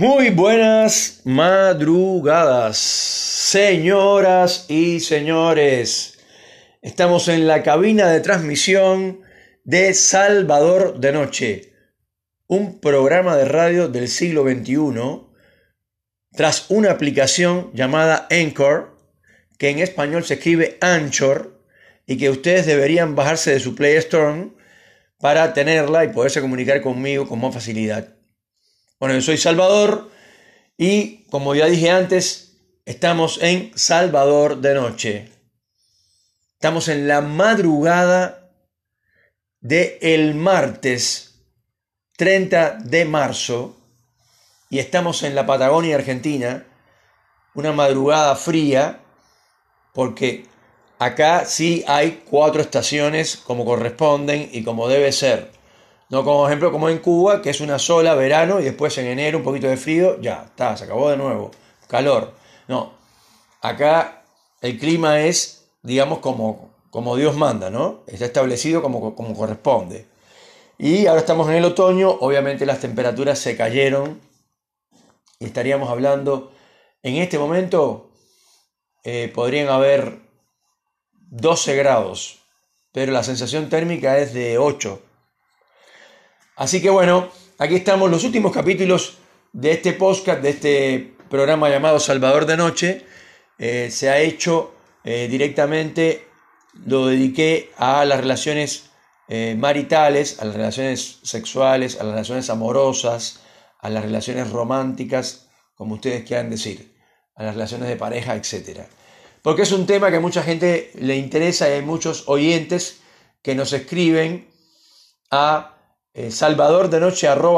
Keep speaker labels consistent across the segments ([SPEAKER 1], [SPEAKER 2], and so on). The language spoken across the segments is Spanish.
[SPEAKER 1] Muy buenas madrugadas, señoras y señores. Estamos en la cabina de transmisión de Salvador de Noche, un programa de radio del siglo XXI, tras una aplicación llamada Anchor, que en español se escribe Anchor, y que ustedes deberían bajarse de su Play Store para tenerla y poderse comunicar conmigo con más facilidad. Bueno, yo soy Salvador y como ya dije antes, estamos en Salvador de noche. Estamos en la madrugada de el martes 30 de marzo y estamos en la Patagonia Argentina, una madrugada fría porque acá sí hay cuatro estaciones como corresponden y como debe ser. No como ejemplo como en Cuba, que es una sola verano y después en enero un poquito de frío, ya, está, se acabó de nuevo. Calor. No. Acá el clima es, digamos, como, como Dios manda, ¿no? Está establecido como, como corresponde. Y ahora estamos en el otoño, obviamente las temperaturas se cayeron y estaríamos hablando, en este momento eh, podrían haber 12 grados, pero la sensación térmica es de 8 Así que bueno, aquí estamos los últimos capítulos de este podcast, de este programa llamado Salvador de Noche. Eh, se ha hecho eh, directamente, lo dediqué a las relaciones eh, maritales, a las relaciones sexuales, a las relaciones amorosas, a las relaciones románticas, como ustedes quieran decir, a las relaciones de pareja, etc. Porque es un tema que a mucha gente le interesa y hay muchos oyentes que nos escriben a eh,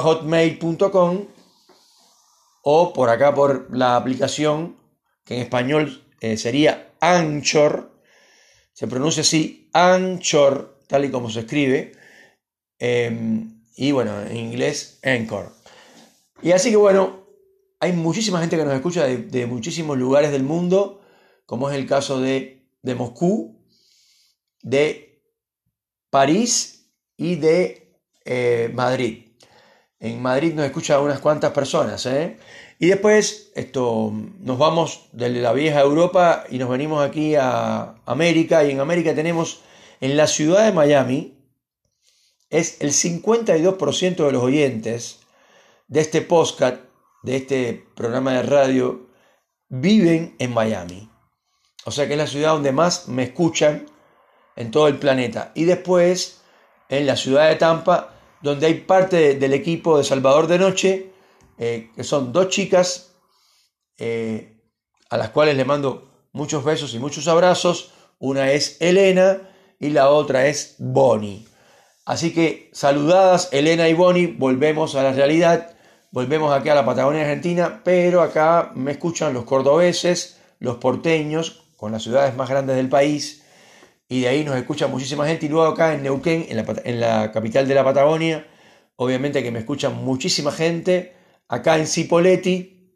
[SPEAKER 1] hotmail.com o por acá por la aplicación que en español eh, sería Anchor, se pronuncia así, Anchor, tal y como se escribe, em, y bueno, en inglés Anchor. Y así que bueno, hay muchísima gente que nos escucha de, muchísimos lugares del mundo, como es el caso de, de Moscú, de París y de eh, Madrid. En Madrid nos escuchan unas cuantas personas. ¿eh? Y después esto, nos vamos de la vieja Europa y nos venimos aquí a América. Y en América tenemos en la ciudad de Miami, es el 52% de los oyentes de este podcast, de este programa de radio, viven en Miami. O sea que es la ciudad donde más me escuchan en todo el planeta. Y después, en la ciudad de Tampa, donde hay parte del equipo de Salvador de Noche, eh, que son dos chicas, eh, a las cuales le mando muchos besos y muchos abrazos. Una es Elena y la otra es Bonnie. Así que saludadas Elena y Bonnie, volvemos a la realidad, volvemos aquí a la Patagonia Argentina, pero acá me escuchan los cordobeses, los porteños, con las ciudades más grandes del país, y de ahí nos escucha muchísima gente. Y luego acá en Neuquén, en la, capital de la Patagonia, obviamente que me escucha muchísima gente. Acá en Cipolletti,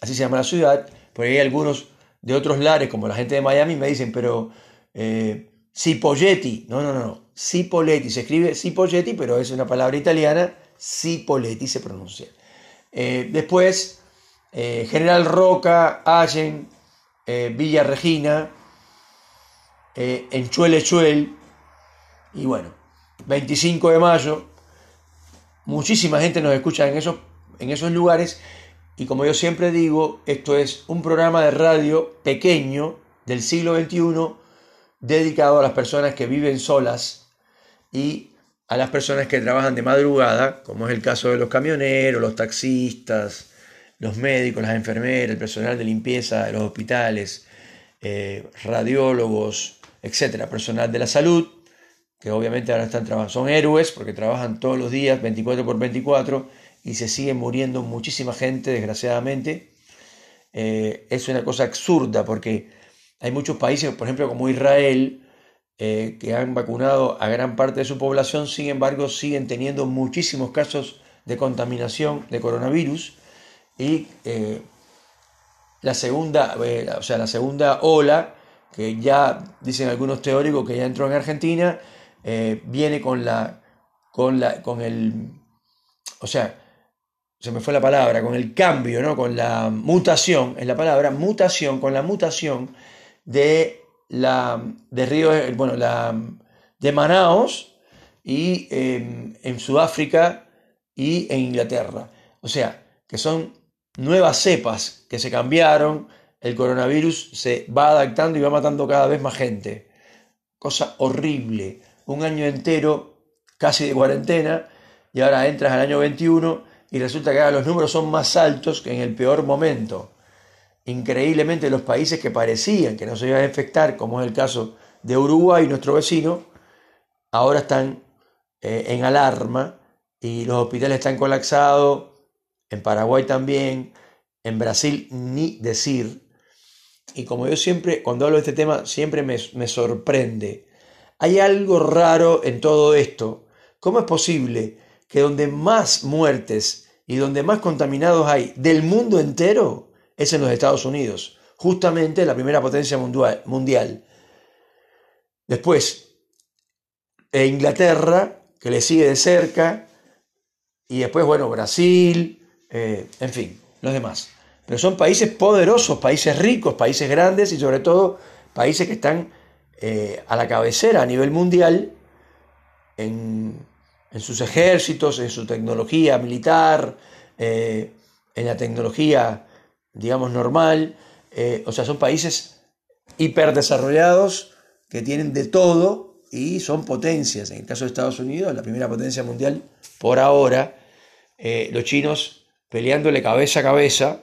[SPEAKER 1] así se llama la ciudad, por ahí algunos de otros lares, como la gente de Miami, me dicen, pero eh, Cipolletti, no, no, no, Cipolletti, se escribe Cipolletti, pero es una palabra italiana, Cipolletti se pronuncia. Eh, después, eh, General Roca, Allen, eh, Villa Regina, eh, en Chuele Chuel. Y bueno, 25 de mayo, muchísima gente nos escucha en esos, en esos lugares. Y como yo siempre digo, esto es un programa de radio pequeño del siglo XXI dedicado a las personas que viven solas y a las personas que trabajan de madrugada, como es el caso de los camioneros, los taxistas, los médicos, las enfermeras, el personal de limpieza de los hospitales, eh, radiólogos, etcétera, personal de la salud, que obviamente ahora están trabajando, son héroes porque trabajan todos los días 24 por 24 y se sigue muriendo muchísima gente, desgraciadamente. Eh, es una cosa absurda porque hay muchos países, por ejemplo, como Israel, eh, que han vacunado a gran parte de su población, sin embargo, siguen teniendo muchísimos casos de contaminación de coronavirus y eh, la segunda, o sea, la segunda ola que ya dicen algunos teóricos que ya entró en Argentina, eh, viene con la, con la, con el, o sea, se me fue la palabra, con el cambio, ¿no? con la mutación, es la palabra, mutación, con la mutación de la de Río, bueno, la de Manaos y em, en Sudáfrica y en Inglaterra. O sea, que son nuevas cepas que se cambiaron, el coronavirus se va adaptando y va matando cada vez más gente. Cosa horrible. Un año entero casi de cuarentena y ahora entras al año 21 y resulta que ahora los números son más altos que en el peor momento. Increíblemente los países que parecían que no se iban a infectar, como es el caso de Uruguay, nuestro vecino, ahora están eh, en alarma y los hospitales están colapsados, en Paraguay también, en Brasil ni decir. Y como yo siempre, cuando hablo de este tema, siempre me, me sorprende. Hay algo raro en todo esto. ¿Cómo es posible que donde más muertes y donde más contaminados hay del mundo entero es en los Estados Unidos? Justamente la primera potencia mundial. Después, e Inglaterra, que le sigue de cerca, y después, bueno, Brasil, eh, en fin, los demás. Pero son países poderosos, países ricos, países grandes y sobre todo países que están eh, a la cabecera a nivel mundial en, sus ejércitos, en su tecnología militar, eh, en la tecnología, digamos, normal. o sea, son países hiperdesarrollados que tienen de todo y son potencias. En el caso de Estados Unidos, la primera potencia mundial por ahora, los chinos peleándole cabeza a cabeza,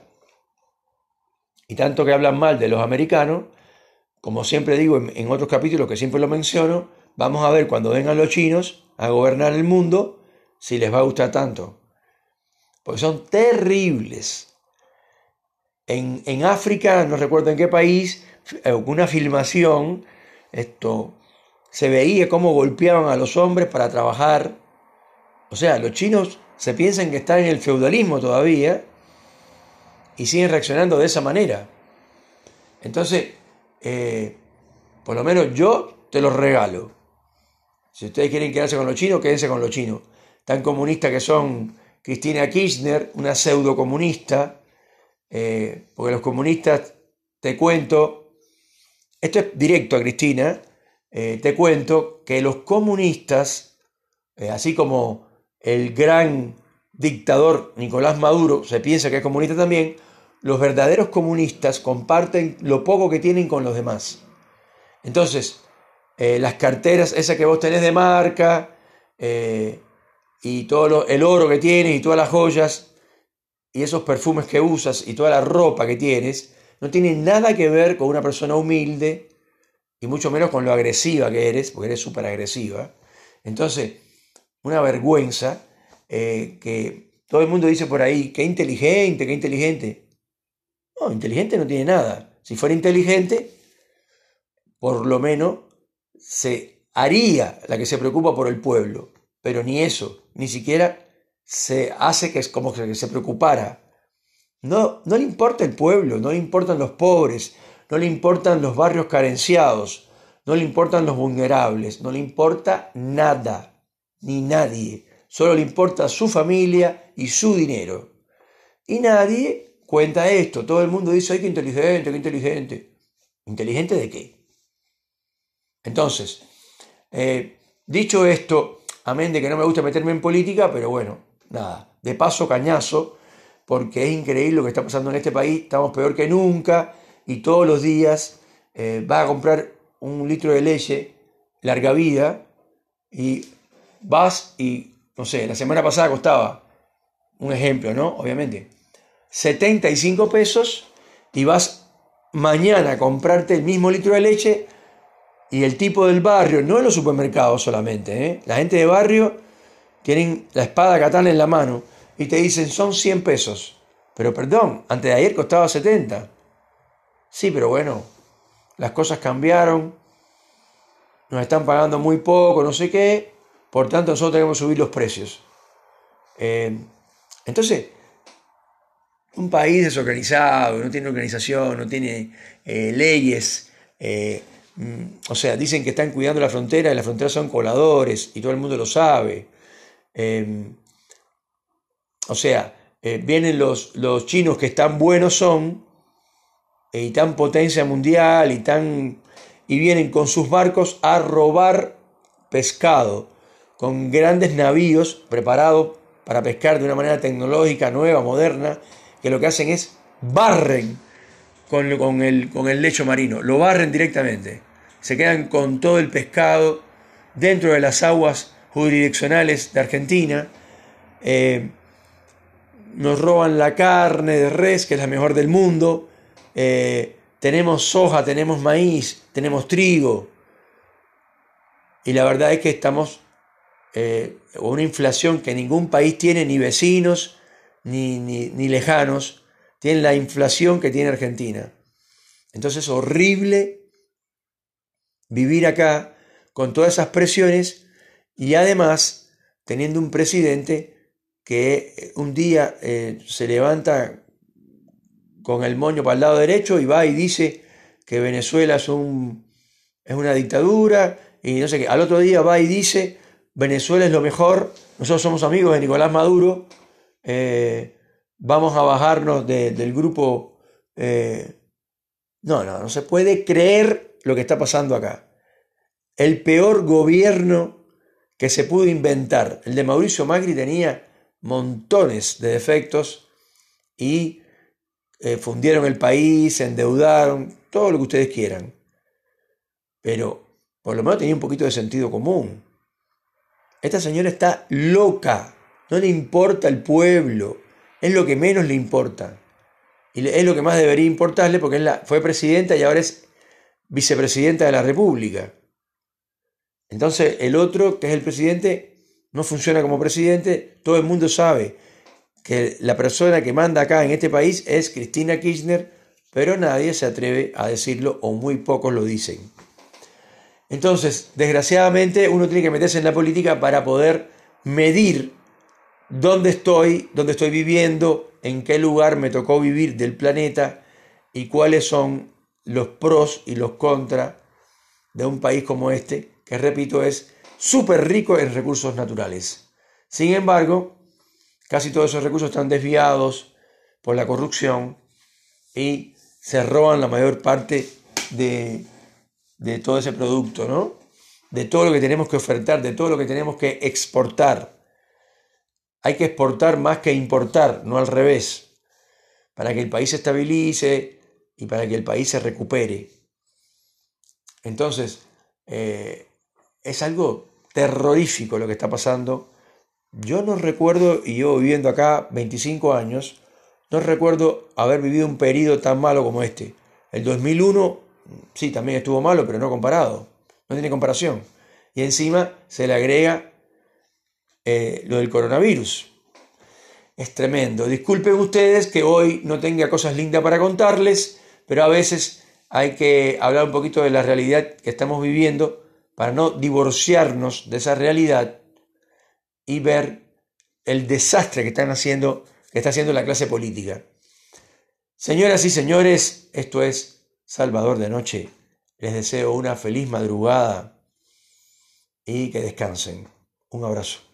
[SPEAKER 1] y tanto que hablan mal de los americanos, como siempre digo en, otros capítulos que siempre lo menciono, vamos a ver cuando vengan los chinos a gobernar el mundo si les va a gustar tanto. Porque son terribles. En, en África, no recuerdo en qué país, una filmación, esto, se veía cómo golpeaban a los hombres para trabajar. O sea, los chinos se piensan que están en el feudalismo todavía y siguen reaccionando de esa manera. Entonces, eh, por lo menos yo te los regalo. Si ustedes quieren quedarse con los chinos, quédense con los chinos. Tan comunistas que son Cristina Kirchner, una pseudo comunista, eh, porque los comunistas, te cuento, esto es directo a Cristina, eh, te cuento que los comunistas, así como el gran dictador Nicolás Maduro se piensa que es comunista también, los verdaderos comunistas comparten lo poco que tienen con los demás. Entonces, eh, las carteras, esas que vos tenés de marca, eh, y todo el oro que tienes, y todas las joyas, y esos perfumes que usas, y toda la ropa que tienes, no tienen nada que ver con una persona humilde, y mucho menos con lo agresiva que eres, porque eres súper agresiva. Entonces, una vergüenza eh, que todo el mundo dice por ahí, qué inteligente, qué inteligente. No, inteligente no tiene nada. Si fuera inteligente, por lo menos se haría la que se preocupa por el pueblo. Pero ni eso, ni siquiera se hace que es como que se preocupara. No, no le importa el pueblo, no le importan los pobres, no le importan los barrios carenciados, no le importan los vulnerables, no le importa nada ni nadie. Solo le importa su familia y su dinero. Y nadie cuenta esto. Todo el mundo dice, ay, qué inteligente, qué inteligente. ¿Inteligente de qué? Entonces, eh, dicho esto, amén de que no me gusta meterme en política, pero bueno, nada, de paso cañazo, porque es increíble lo que está pasando en este país, estamos peor que nunca y todos los días eh, va a comprar un litro de leche larga vida y vas y, no sé, la semana pasada costaba, un ejemplo, ¿no? Obviamente, 75 pesos y vas mañana a comprarte el mismo litro de leche y el tipo del barrio, no en los supermercados solamente, ¿eh? la gente de barrio tienen la espada katana en la mano y te dicen son 100 pesos. Pero perdón, antes de ayer costaba 70. Sí, pero bueno, las cosas cambiaron, nos están pagando muy poco, no sé qué, por tanto, nosotros tenemos que subir los precios. Eh, entonces, un país desorganizado, no tiene organización, no tiene eh, leyes, eh, mm, o sea, dicen que están cuidando la frontera y las fronteras son coladores y todo el mundo lo sabe. o sea, vienen los, los chinos que tan buenos son, y tan potencia mundial, y, tan, y vienen con sus barcos a robar pescado, con grandes navíos preparados para pescar de una manera tecnológica, nueva, moderna, que lo que hacen es barren con, con, el, con el lecho marino, lo barren directamente. Se quedan con todo el pescado dentro de las aguas jurisdiccionales de Argentina. Eh, nos roban la carne de res, que es la mejor del mundo. Eh, tenemos soja, tenemos maíz, tenemos trigo. Y la verdad es que estamos eh, una inflación que ningún país tiene, ni vecinos, ni, ni, ni lejanos, tienen la inflación que tiene Argentina. Entonces es horrible vivir acá con todas esas presiones y además teniendo un presidente que un día eh, se levanta con el moño para el lado derecho y va y dice que Venezuela es una dictadura y no sé qué. Al otro día va y dice Venezuela es lo mejor, nosotros somos amigos de Nicolás Maduro, eh, vamos a bajarnos del grupo. Eh, no, no, no se puede creer lo que está pasando acá. El peor gobierno que se pudo inventar, el de Mauricio Macri, tenía montones de defectos y eh, fundieron el país, se endeudaron, todo lo que ustedes quieran. Pero por lo menos tenía un poquito de sentido común. Esta señora está loca, no le importa el pueblo, es lo que menos le importa. Y es lo que más debería importarle porque fue presidenta y ahora es vicepresidenta de la República. Entonces el otro, que es el presidente, no funciona como presidente. Todo el mundo sabe que la persona que manda acá en este país es Cristina Kirchner, pero nadie se atreve a decirlo o muy pocos lo dicen. Entonces, desgraciadamente, uno tiene que meterse en la política para poder medir dónde estoy, dónde estoy viviendo, en qué lugar me tocó vivir del planeta y cuáles son los pros y los contras de un país como este, que repito es súper rico en recursos naturales. Sin embargo, casi todos esos recursos están desviados por la corrupción y se roban la mayor parte de, de todo ese producto, ¿no? De todo lo que tenemos que ofertar, de todo lo que tenemos que exportar. Hay que exportar más que importar, no al revés, para que el país se estabilice y para que el país se recupere. Entonces, eh, es algo terrorífico lo que está pasando. Yo no recuerdo, y yo viviendo acá 25 años, no recuerdo haber vivido un periodo tan malo como este. El 2001, sí, también estuvo malo, pero no comparado. No tiene comparación. Y encima se le agrega eh, lo del coronavirus. Es tremendo. Disculpen ustedes que hoy no tenga cosas lindas para contarles, pero a veces hay que hablar un poquito de la realidad que estamos viviendo para no divorciarnos de esa realidad y ver el desastre que están haciendo, que está haciendo la clase política. Señoras y señores, esto es Salvador de Noche. Les deseo una feliz madrugada y que descansen. Un abrazo.